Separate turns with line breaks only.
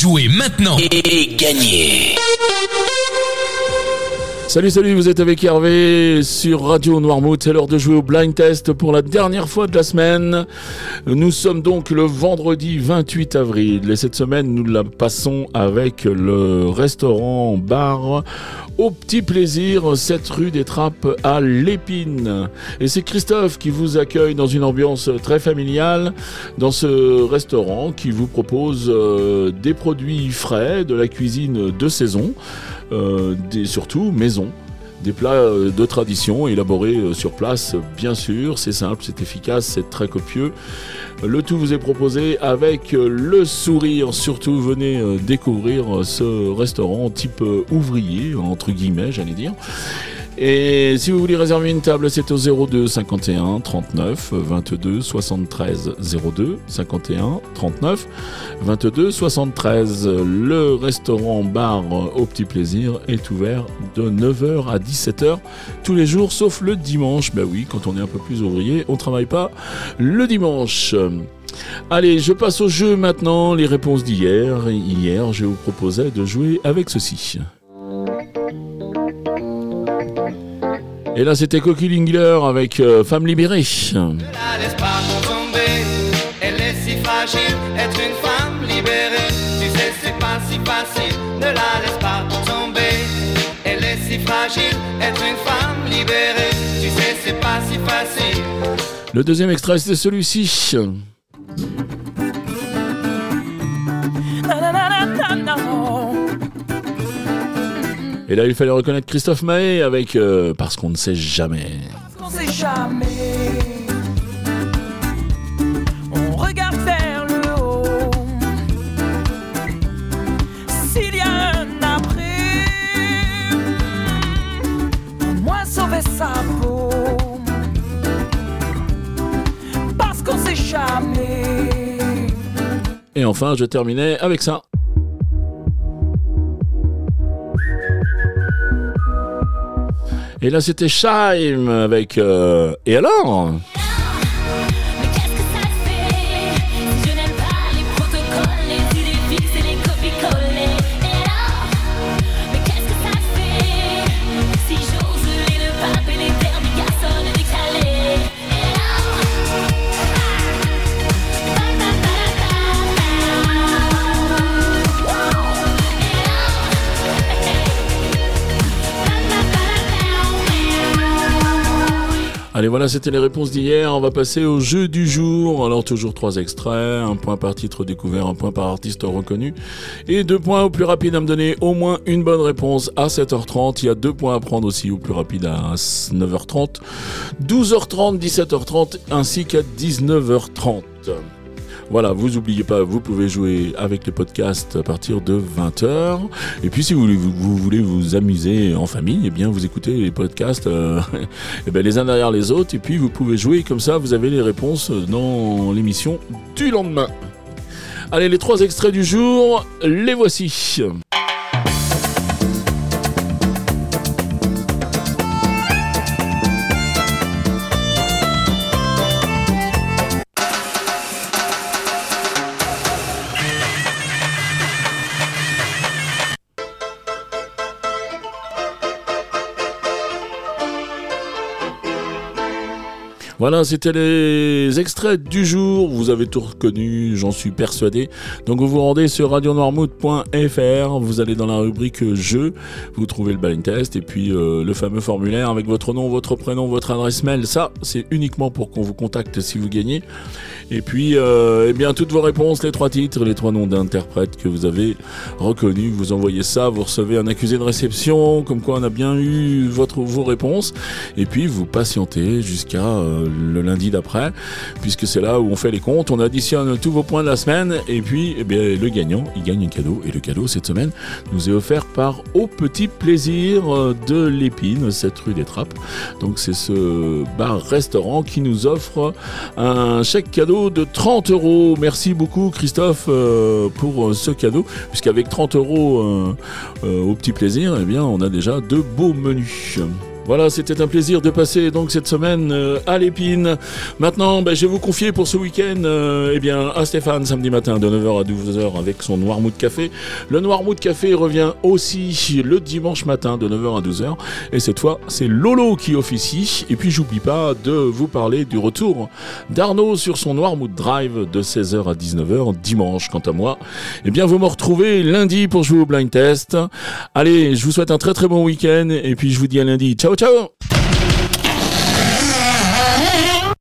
Jouez maintenant et gagnez
Salut, salut, vous êtes avec Hervé sur Radio Noirmouth. C'est l'heure de jouer au blind test pour la dernière fois de la semaine. Nous sommes donc le vendredi 28 avril et cette semaine nous la passons avec le restaurant bar au petit plaisir, cette rue des Trappes à l'Épine. Et c'est Christophe qui vous accueille dans une ambiance très familiale dans ce restaurant qui vous propose euh, des produits frais, de la cuisine de saison, euh, surtout maison. Des plats euh, de tradition élaborés euh, sur place, bien sûr. C'est simple, c'est efficace, c'est très copieux. Le tout vous est proposé avec euh, le sourire. Surtout, venez découvrir ce restaurant type ouvrier, entre guillemets, j'allais dire. Et si vous voulez réserver une table, c'est au 02 51 39 22 73 02 51 39 22 73. Le restaurant bar au petit plaisir est ouvert de 9h à 17h tous les jours sauf le dimanche. Ben oui, quand on est un peu plus ouvrier, on travaille pas le dimanche. Allez, je passe au jeu maintenant. Les réponses d'hier. Hier, je vous proposais de jouer avec ceci. Et là, c'était Coquille Lingler avec euh, Femme libérée.
Ne la laisse pas tomber, elle est si fragile, être une femme libérée. Tu sais, c'est pas si facile, ne la laisse pas tomber. Elle est si fragile, être une femme libérée. Tu sais, c'est pas si facile.
Le deuxième extrait, c'est celui-ci. Et là, il fallait reconnaître Christophe Mahé avec euh, Parce qu'on ne sait jamais.
On sait jamais. On regarde vers le haut. S'il y a un après, au moins sauver sa peau. Parce qu'on sait jamais.
Et enfin, je terminais avec ça. Et là, c'était Shime avec euh, Et alors? Allez, voilà, c'était les réponses d'hier. On va passer au jeu du jour. Alors, toujours trois extraits. Un point par titre découvert, un point par artiste reconnu. Et deux points au plus rapide à me donner au moins une bonne réponse à 7h30. Il y a deux points à prendre aussi au plus rapide à 9h30, 12h30, 17h30 ainsi qu'à 19h30. Voilà, vous oubliez pas, vous pouvez jouer avec le podcast à partir de 20h. Et puis si vous voulez vous, vous voulez vous amuser en famille, eh bien vous écoutez les podcasts euh, eh ben, les uns derrière les autres. Et puis vous pouvez jouer comme ça, vous avez les réponses dans l'émission du lendemain. Allez, les trois extraits du jour, les voici. Voilà, c'était les extraits du jour. Vous avez tout reconnu, j'en suis persuadé. Donc vous vous rendez sur radionoirmouth.fr, vous allez dans la rubrique jeux, vous trouvez le blind test et puis euh, le fameux formulaire avec votre nom, votre prénom, votre adresse mail. Ça, c'est uniquement pour qu'on vous contacte si vous gagnez. Et puis, euh, eh bien, toutes vos réponses, les trois titres, les trois noms d'interprètes que vous avez reconnus, vous envoyez ça, vous recevez un accusé de réception, comme quoi on a bien eu votre, vos réponses. Et puis, vous patientez jusqu'à euh, le lundi d'après, puisque c'est là où on fait les comptes, on additionne tous vos points de la semaine, et puis, eh le gagnant, il gagne un cadeau. Et le cadeau, cette semaine, nous est offert par Au Petit Plaisir euh, de l'Épine, cette rue des Trappes. Donc, c'est ce bar-restaurant qui nous offre un chèque cadeau de 30 euros. Merci beaucoup Christophe euh, pour euh, ce cadeau, puisqu'avec 30 euros au petit plaisir, eh bien, on a déjà de beaux menus. Voilà, c'était un plaisir de passer donc cette semaine euh, à l'épine. Maintenant, ben, je vais vous confier pour ce week-end euh, eh bien, à Stéphane samedi matin de 9h à 12h avec son Noirmouth Café. Le Noirmouth Café revient aussi le dimanche matin de 9h à 12h. Et cette fois, c'est Lolo qui officie. Et puis, j'oublie pas de vous parler du retour d'Arnaud sur son Noirmouth Drive de 16h à 19h dimanche. Quant à moi, eh bien, vous me retrouvez lundi pour jouer au blind test. Allez, je vous souhaite un très très bon week-end. Et puis, je vous dis à lundi. Ciao, ciao